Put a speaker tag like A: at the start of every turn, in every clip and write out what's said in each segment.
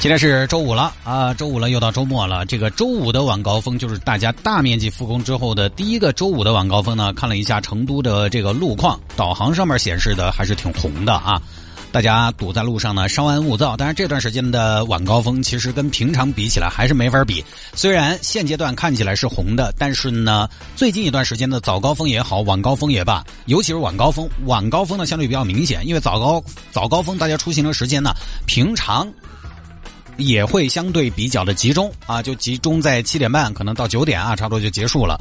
A: 今天是周五了啊，周五了又到周末了。这个周五的晚高峰就是大家大面积复工之后的第一个周五的晚高峰呢。看了一下成都的这个路况，导航上面显示的还是挺红的啊。大家堵在路上呢，稍安勿躁。但是这段时间的晚高峰其实跟平常比起来还是没法比。虽然现阶段看起来是红的，但是呢，最近一段时间的早高峰也好，晚高峰也罢，尤其是晚高峰，晚高峰呢相对比较明显，因为早高早高峰大家出行的时间呢，平常。也会相对比较的集中啊，就集中在七点半，可能到九点啊，差不多就结束了。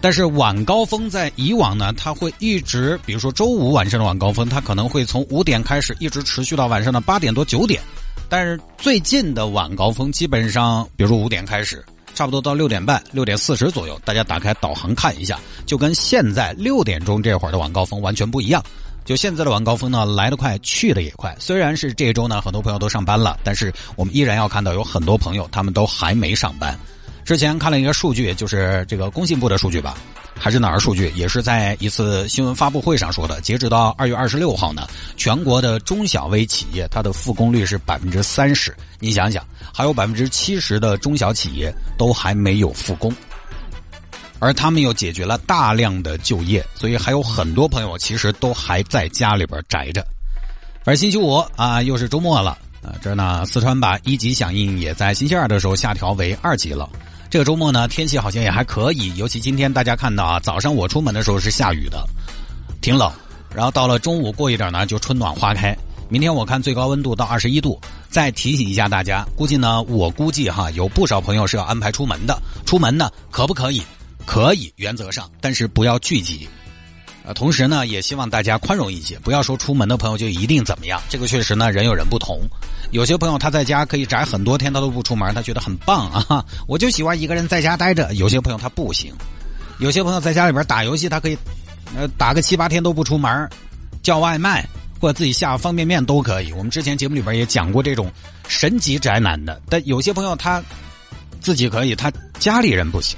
A: 但是晚高峰在以往呢，它会一直，比如说周五晚上的晚高峰，它可能会从五点开始，一直持续到晚上的八点多九点。但是最近的晚高峰基本上，比如说五点开始，差不多到六点半、六点四十左右，大家打开导航看一下，就跟现在六点钟这会儿的晚高峰完全不一样。就现在的晚高峰呢，来得快，去的也快。虽然是这周呢，很多朋友都上班了，但是我们依然要看到有很多朋友他们都还没上班。之前看了一个数据，就是这个工信部的数据吧，还是哪儿数据？也是在一次新闻发布会上说的。截止到二月二十六号呢，全国的中小微企业它的复工率是百分之三十。你想想，还有百分之七十的中小企业都还没有复工。而他们又解决了大量的就业，所以还有很多朋友其实都还在家里边宅着。而星期五啊，又是周末了啊，这呢，四川把一级响应也在星期二的时候下调为二级了。这个周末呢，天气好像也还可以，尤其今天大家看到啊，早上我出门的时候是下雨的，挺冷。然后到了中午过一点呢，就春暖花开。明天我看最高温度到二十一度。再提醒一下大家，估计呢，我估计哈，有不少朋友是要安排出门的。出门呢，可不可以？可以，原则上，但是不要聚集。呃，同时呢，也希望大家宽容一些，不要说出门的朋友就一定怎么样。这个确实呢，人有人不同。有些朋友他在家可以宅很多天，他都不出门，他觉得很棒啊。我就喜欢一个人在家待着。有些朋友他不行，有些朋友在家里边打游戏，他可以呃打个七八天都不出门，叫外卖或者自己下方便面都可以。我们之前节目里边也讲过这种神级宅男的，但有些朋友他自己可以，他家里人不行。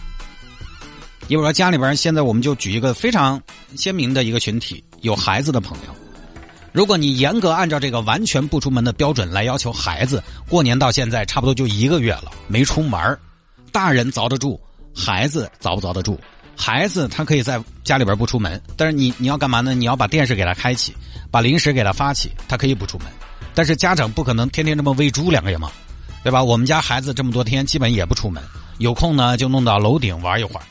A: 一会儿家里边，现在我们就举一个非常鲜明的一个群体，有孩子的朋友。如果你严格按照这个完全不出门的标准来要求孩子，过年到现在差不多就一个月了，没出门大人遭得住，孩子遭不遭得住？孩子他可以在家里边不出门，但是你你要干嘛呢？你要把电视给他开启，把零食给他发起，他可以不出门。但是家长不可能天天这么喂猪两个月嘛，对吧？我们家孩子这么多天基本也不出门，有空呢就弄到楼顶玩一会儿。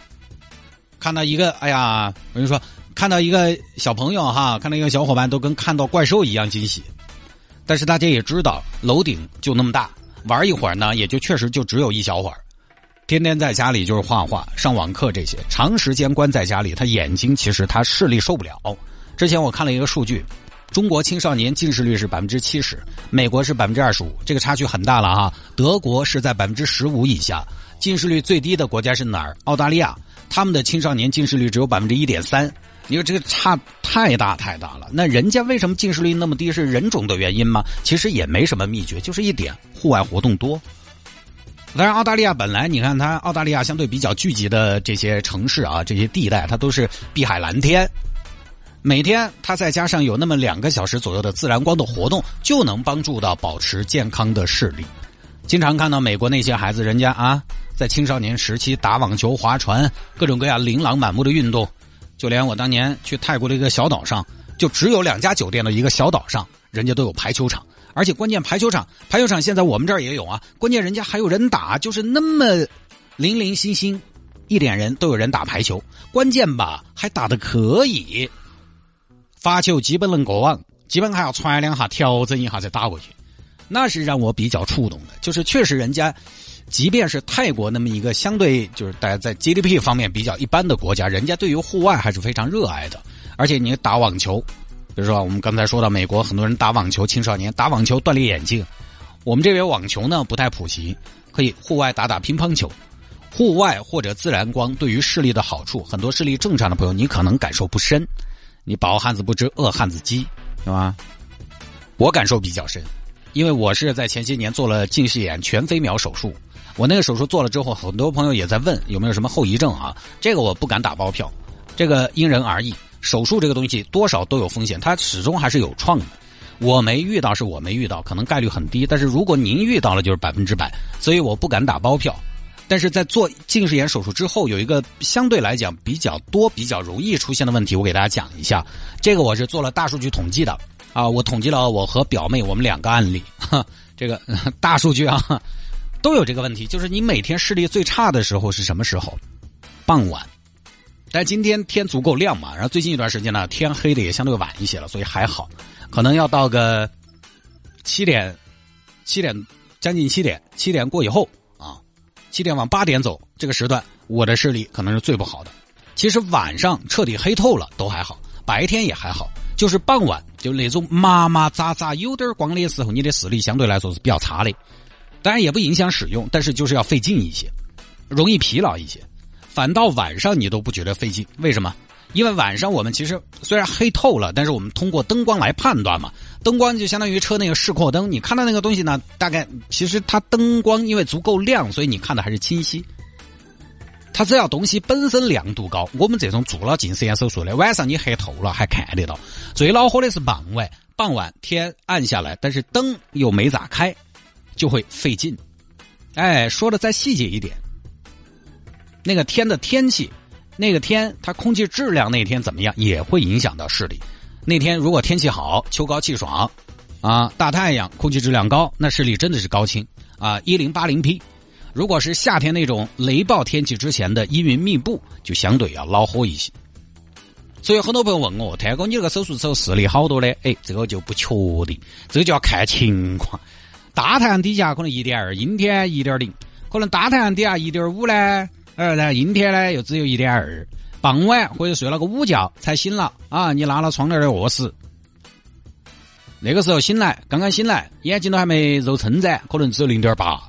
A: 看到一个，哎呀，我就说，看到一个小朋友哈，看到一个小伙伴都跟看到怪兽一样惊喜。但是大家也知道，楼顶就那么大，玩一会儿呢，也就确实就只有一小会儿。天天在家里就是画画、上网课这些，长时间关在家里，他眼睛其实他视力受不了。之前我看了一个数据，中国青少年近视率是百分之七十，美国是百分之二十五，这个差距很大了哈。德国是在百分之十五以下，近视率最低的国家是哪儿？澳大利亚。他们的青少年近视率只有百分之一点三，你说这个差太大太大了。那人家为什么近视率那么低？是人种的原因吗？其实也没什么秘诀，就是一点户外活动多。当然，澳大利亚本来你看它，澳大利亚相对比较聚集的这些城市啊，这些地带它都是碧海蓝天，每天它再加上有那么两个小时左右的自然光的活动，就能帮助到保持健康的视力。经常看到美国那些孩子，人家啊。在青少年时期打网球、划船，各种各样琳琅满目的运动，就连我当年去泰国的一个小岛上，就只有两家酒店的一个小岛上，人家都有排球场，而且关键排球场，排球场现在我们这儿也有啊，关键人家还有人打，就是那么零零星星一点人都有人打排球，关键吧还打的可以，发球基本能过网，基本还要传两下调整一下再打过去，那是让我比较触动的，就是确实人家。即便是泰国那么一个相对就是大家在 GDP 方面比较一般的国家，人家对于户外还是非常热爱的。而且你打网球，比如说我们刚才说到美国很多人打网球，青少年打网球锻炼眼睛。我们这边网球呢不太普及，可以户外打打乒乓球。户外或者自然光对于视力的好处，很多视力正常的朋友你可能感受不深。你饱汉子不知饿汉子饥，是吧？我感受比较深，因为我是在前些年做了近视眼全飞秒手术。我那个手术做了之后，很多朋友也在问有没有什么后遗症啊？这个我不敢打包票，这个因人而异。手术这个东西多少都有风险，它始终还是有创的。我没遇到是我没遇到，可能概率很低。但是如果您遇到了，就是百分之百，所以我不敢打包票。但是在做近视眼手术之后，有一个相对来讲比较多、比较容易出现的问题，我给大家讲一下。这个我是做了大数据统计的啊，我统计了我和表妹我们两个案例，哈这个 大数据啊都有这个问题。就是你每天视力最差的时候是什么时候？傍晚。但今天天足够亮嘛，然后最近一段时间呢，天黑的也相对晚一些了，所以还好。可能要到个七点、七点将近七点、七点过以后啊，七点往八点走这个时段，我的视力可能是最不好的。其实晚上彻底黑透了都还好，白天也还好，就是傍晚就那种麻麻扎扎有点光的时候，你的视力相对来说是比较差的。当然也不影响使用，但是就是要费劲一些，容易疲劳一些。反倒晚上你都不觉得费劲，为什么？因为晚上我们其实虽然黑透了，但是我们通过灯光来判断嘛。灯光就相当于车那个示廓灯，你看到那个东西呢，大概其实它灯光因为足够亮，所以你看的还是清晰。它只要东西本身亮度高，我们这种做了近视眼手术的，晚上你黑透了还看得到。最恼火的是傍晚，傍晚天暗下来，但是灯又没咋开，就会费劲。哎，说的再细节一点。那个天的天气，那个天它空气质量那天怎么样，也会影响到视力。那天如果天气好，秋高气爽，啊，大太阳，空气质量高，那视力真的是高清啊，一零八零 P。如果是夏天那种雷暴天气之前的阴云密布，就相对要恼火一些。所以很多朋友问我，天哥，你这个手术之后视力好多嘞？哎，这个就不确定，这个就要看情况。大太阳底下可能一点二，阴天一点零，可能大太阳底下一点五呢。哎，然后，阴天呢又只有一点二，傍晚或者睡了个午觉才醒了啊！你拉了窗帘的卧室，那个时候醒来，刚刚醒来，眼睛都还没揉撑着，可能只有零点八。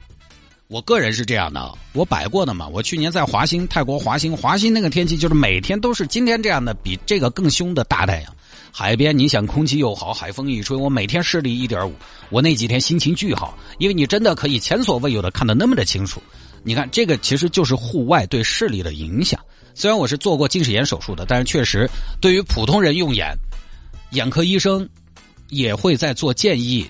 A: 我个人是这样的，我摆过的嘛。我去年在华兴，泰国华兴，华兴那个天气就是每天都是今天这样的，比这个更凶的大太阳。海边你想空气又好，海风一吹，我每天视力一点五，我那几天心情巨好，因为你真的可以前所未有的看得那么的清楚。你看，这个其实就是户外对视力的影响。虽然我是做过近视眼手术的，但是确实对于普通人用眼，眼科医生也会在做建议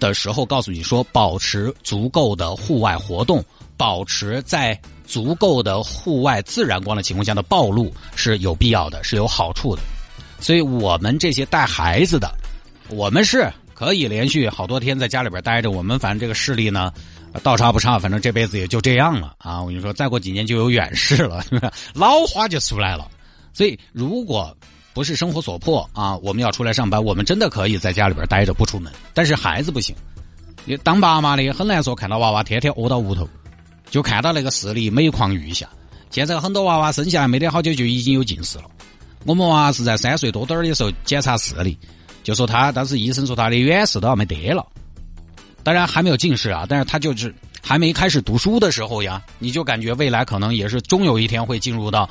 A: 的时候告诉你说，保持足够的户外活动，保持在足够的户外自然光的情况下的暴露是有必要的，是有好处的。所以我们这些带孩子的，我们是可以连续好多天在家里边待着。我们反正这个视力呢。倒差不差，反正这辈子也就这样了啊！我跟你说，再过几年就有远视了，老花就出来了。所以，如果不是生活所迫啊，我们要出来上班，我们真的可以在家里边待着不出门。但是孩子不行，你当爸妈的很难说，看到娃娃天天窝到屋头，就看到那个视力每况愈下。现在很多娃娃生下来没得好久就已经有近视了。我们娃是在三岁多点儿的时候检查视力，就说他当时医生说他的远视都要没得了。当然还没有近视啊，但是他就是还没开始读书的时候呀，你就感觉未来可能也是终有一天会进入到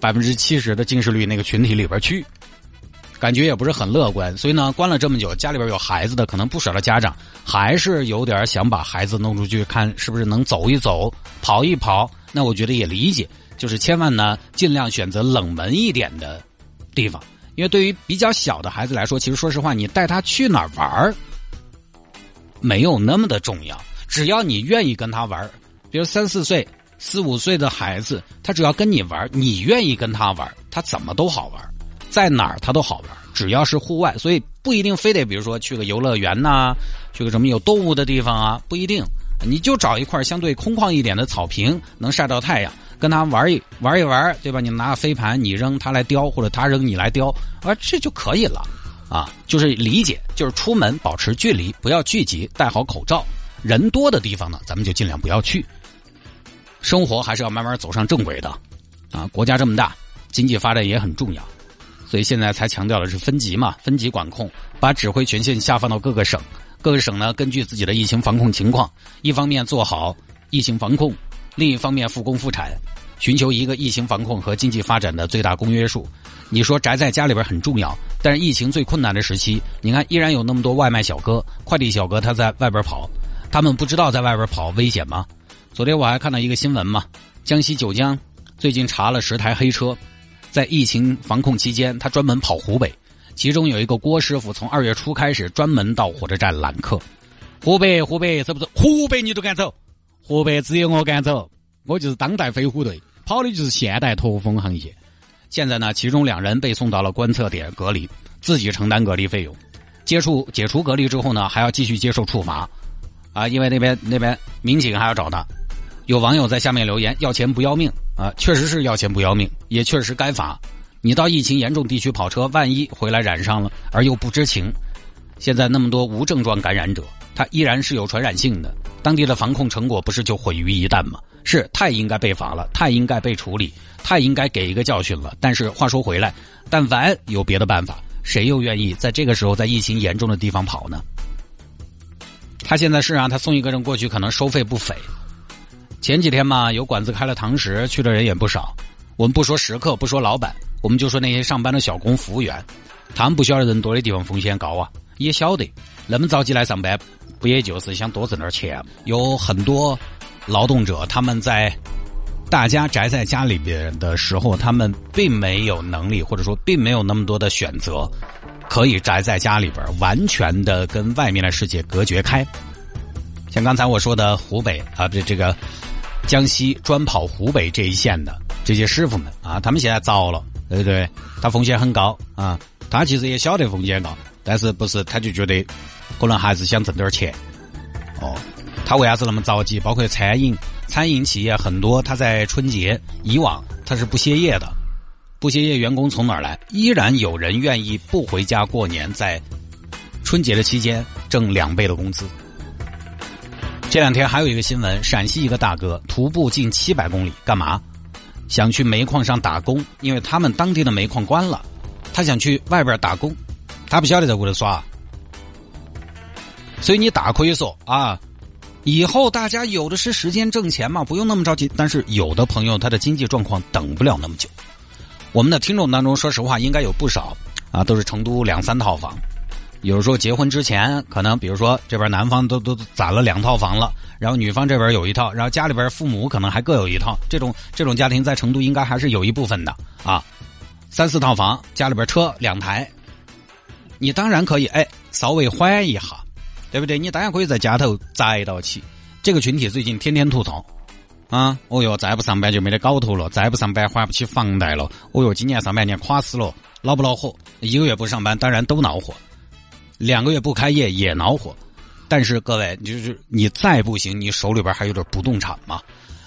A: 百分之七十的近视率那个群体里边去，感觉也不是很乐观。所以呢，关了这么久，家里边有孩子的可能不少的家长还是有点想把孩子弄出去看是不是能走一走、跑一跑。那我觉得也理解，就是千万呢尽量选择冷门一点的地方，因为对于比较小的孩子来说，其实说实话，你带他去哪儿玩儿。没有那么的重要，只要你愿意跟他玩比如三四岁、四五岁的孩子，他只要跟你玩你愿意跟他玩他怎么都好玩在哪儿他都好玩只要是户外，所以不一定非得，比如说去个游乐园呐，去个什么有动物的地方啊，不一定，你就找一块相对空旷一点的草坪，能晒到太阳，跟他玩一玩一玩，对吧？你拿个飞盘，你扔他来叼，或者他扔你来叼，啊，这就可以了。啊，就是理解，就是出门保持距离，不要聚集，戴好口罩。人多的地方呢，咱们就尽量不要去。生活还是要慢慢走上正轨的。啊，国家这么大，经济发展也很重要，所以现在才强调的是分级嘛，分级管控，把指挥权限下放到各个省，各个省呢根据自己的疫情防控情况，一方面做好疫情防控，另一方面复工复产，寻求一个疫情防控和经济发展的最大公约数。你说宅在家里边很重要，但是疫情最困难的时期，你看依然有那么多外卖小哥、快递小哥他在外边跑，他们不知道在外边跑危险吗？昨天我还看到一个新闻嘛，江西九江最近查了十台黑车，在疫情防控期间，他专门跑湖北，其中有一个郭师傅从二月初开始专门到火车站揽客。湖北，湖北，走不走？湖北你都敢走？湖北只有我敢走，我就是当代飞虎队，跑的就是现代驼峰航线。现在呢，其中两人被送到了观测点隔离，自己承担隔离费用。接触解除隔离之后呢，还要继续接受处罚，啊，因为那边那边民警还要找他。有网友在下面留言要钱不要命啊，确实是要钱不要命，也确实该罚。你到疫情严重地区跑车，万一回来染上了而又不知情，现在那么多无症状感染者，他依然是有传染性的，当地的防控成果不是就毁于一旦吗？是太应该被罚了，太应该被处理。太应该给一个教训了。但是话说回来，但凡有别的办法，谁又愿意在这个时候在疫情严重的地方跑呢？他现在是让他送一个人过去，可能收费不菲。前几天嘛，有馆子开了堂食，去的人也不少。我们不说食客，不说老板，我们就说那些上班的小工、服务员，他们不晓得人多的地方风险高啊，也晓得那么着急来上班，不也就是想多挣点钱？有很多劳动者他们在。大家宅在家里边的时候，他们并没有能力，或者说并没有那么多的选择，可以宅在家里边，完全的跟外面的世界隔绝开。像刚才我说的湖北啊，这这个江西专跑湖北这一线的这些师傅们啊，他们现在糟了，对不对？他风险很高啊，他其实也晓得风险高，但是不是他就觉得可能还是想挣点钱。哦，他为啥子那么着急？包括餐饮。餐饮企业很多，他在春节以往他是不歇业的，不歇业员工从哪儿来？依然有人愿意不回家过年，在春节的期间挣两倍的工资。这两天还有一个新闻，陕西一个大哥徒步近七百公里，干嘛？想去煤矿上打工，因为他们当地的煤矿关了，他想去外边打工，他不晓得在屋里耍，所以你大可以说啊。以后大家有的是时间挣钱嘛，不用那么着急。但是有的朋友他的经济状况等不了那么久。我们的听众当中，说实话应该有不少啊，都是成都两三套房。有时候结婚之前，可能比如说这边男方都都攒了两套房了，然后女方这边有一套，然后家里边父母可能还各有一套。这种这种家庭在成都应该还是有一部分的啊，三四套房，家里边车两台，你当然可以哎稍微缓一下。对不对？你当然可以在家头宅到起。这个群体最近天天吐槽，啊，哦哟，再不上班就没得搞头了，再不上班还不起房贷了。哦哟，今年上半年垮死了，恼不恼火？一个月不上班，当然都恼火；两个月不开业也恼火。但是各位，就是你再不行，你手里边还有点不动产嘛？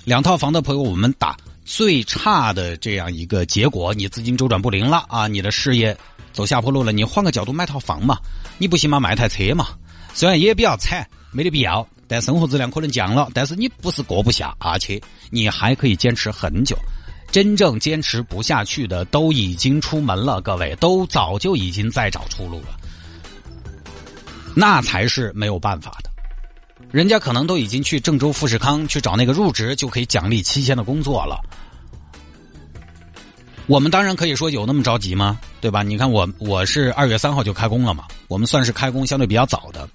A: 两套房的朋友，我们打最差的这样一个结果，你资金周转不灵了啊，你的事业走下坡路了，你换个角度买套房嘛？你不行嘛？买台车嘛？虽然也比较惨，没得必要，但生活质量可能降了。但是你不是过不下，而且你还可以坚持很久。真正坚持不下去的都已经出门了，各位都早就已经在找出路了。那才是没有办法的。人家可能都已经去郑州富士康去找那个入职就可以奖励七千的工作了。我们当然可以说有那么着急吗？对吧？你看我我是二月三号就开工了嘛，我们算是开工相对比较早的。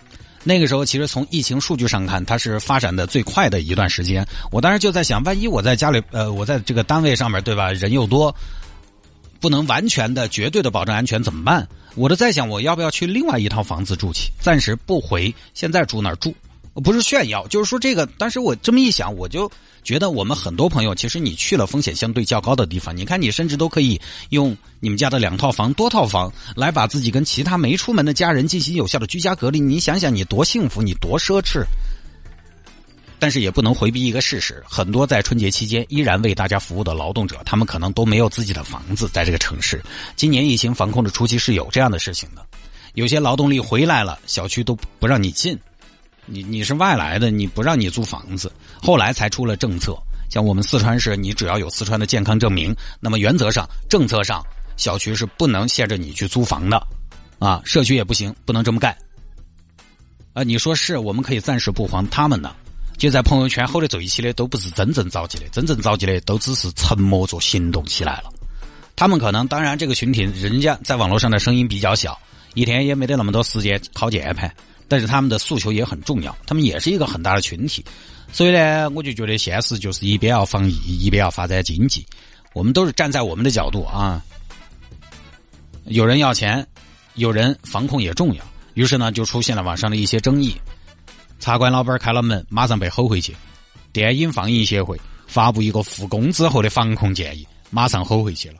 A: 那个时候，其实从疫情数据上看，它是发展的最快的一段时间。我当时就在想，万一我在家里，呃，我在这个单位上面，对吧？人又多，不能完全的、绝对的保证安全，怎么办？我都在想，我要不要去另外一套房子住起？暂时不回，现在住哪住？不是炫耀，就是说这个。但是我这么一想，我就觉得我们很多朋友，其实你去了风险相对较高的地方，你看你甚至都可以用你们家的两套房、多套房来把自己跟其他没出门的家人进行有效的居家隔离。你想想，你多幸福，你多奢侈。但是也不能回避一个事实：很多在春节期间依然为大家服务的劳动者，他们可能都没有自己的房子在这个城市。今年疫情防控的初期是有这样的事情的，有些劳动力回来了，小区都不让你进。你你是外来的，你不让你租房子，后来才出了政策。像我们四川市，你只要有四川的健康证明，那么原则上政策上小区是不能限制你去租房的，啊，社区也不行，不能这么干。啊，你说是我们可以暂时不还他们呢，就在朋友圈吼得最起的都不是真正着急的，真正着急的都只是沉默着行动起来了。他们可能，当然这个群体人家在网络上的声音比较小，一天也没得那么多时间靠键盘，但是他们的诉求也很重要，他们也是一个很大的群体。所以呢，我就觉得现实就是一边要防疫，一边要发展经济。我们都是站在我们的角度啊。有人要钱，有人防控也重要，于是呢，就出现了网上的一些争议。茶馆老板开了门，马上被吼回去。电影放映协会发布一个复工之后的防控建议，马上吼回去了。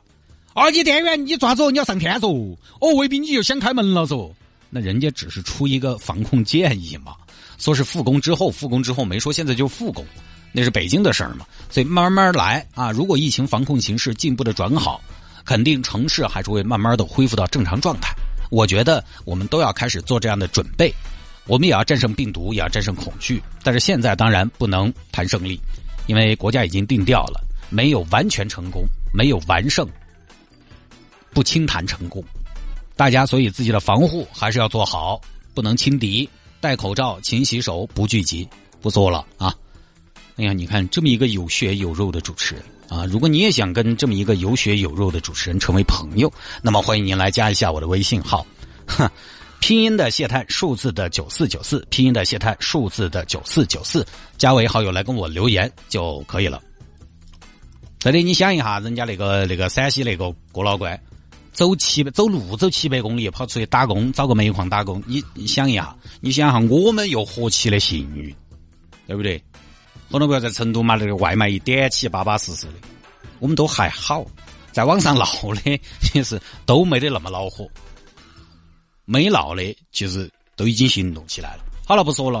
A: 二级店员，你抓走，你要上天嗦？哦，未必你就想开门了嗦？那人家只是出一个防控建议嘛，说是复工之后，复工之后没说现在就复工，那是北京的事儿嘛。所以慢慢来啊，如果疫情防控形势进一步的转好，肯定城市还是会慢慢的恢复到正常状态。我觉得我们都要开始做这样的准备。我们也要战胜病毒，也要战胜恐惧。但是现在当然不能谈胜利，因为国家已经定调了，没有完全成功，没有完胜，不轻谈成功。大家所以自己的防护还是要做好，不能轻敌。戴口罩，勤洗手，不聚集，不做了啊！哎呀，你看这么一个有血有肉的主持人啊，如果你也想跟这么一个有血有肉的主持人成为朋友，那么欢迎您来加一下我的微信号，哼。拼音的谢探，数字的九四九四，拼音的谢探，数字的九四九四，加为好友来跟我留言就可以了。这里你想一下，人家那个那个陕西那个郭老倌，走七百走路走七百公里跑出去打工，找个煤矿打工，你你想一下，你想一下我们又何其的幸运，对不对？很多朋友在成都嘛，那个外卖一点起巴巴适适的，我们都还好，在网上闹的其实都没得那么恼火。没闹的，其实都已经行动起来了。好了，不说了。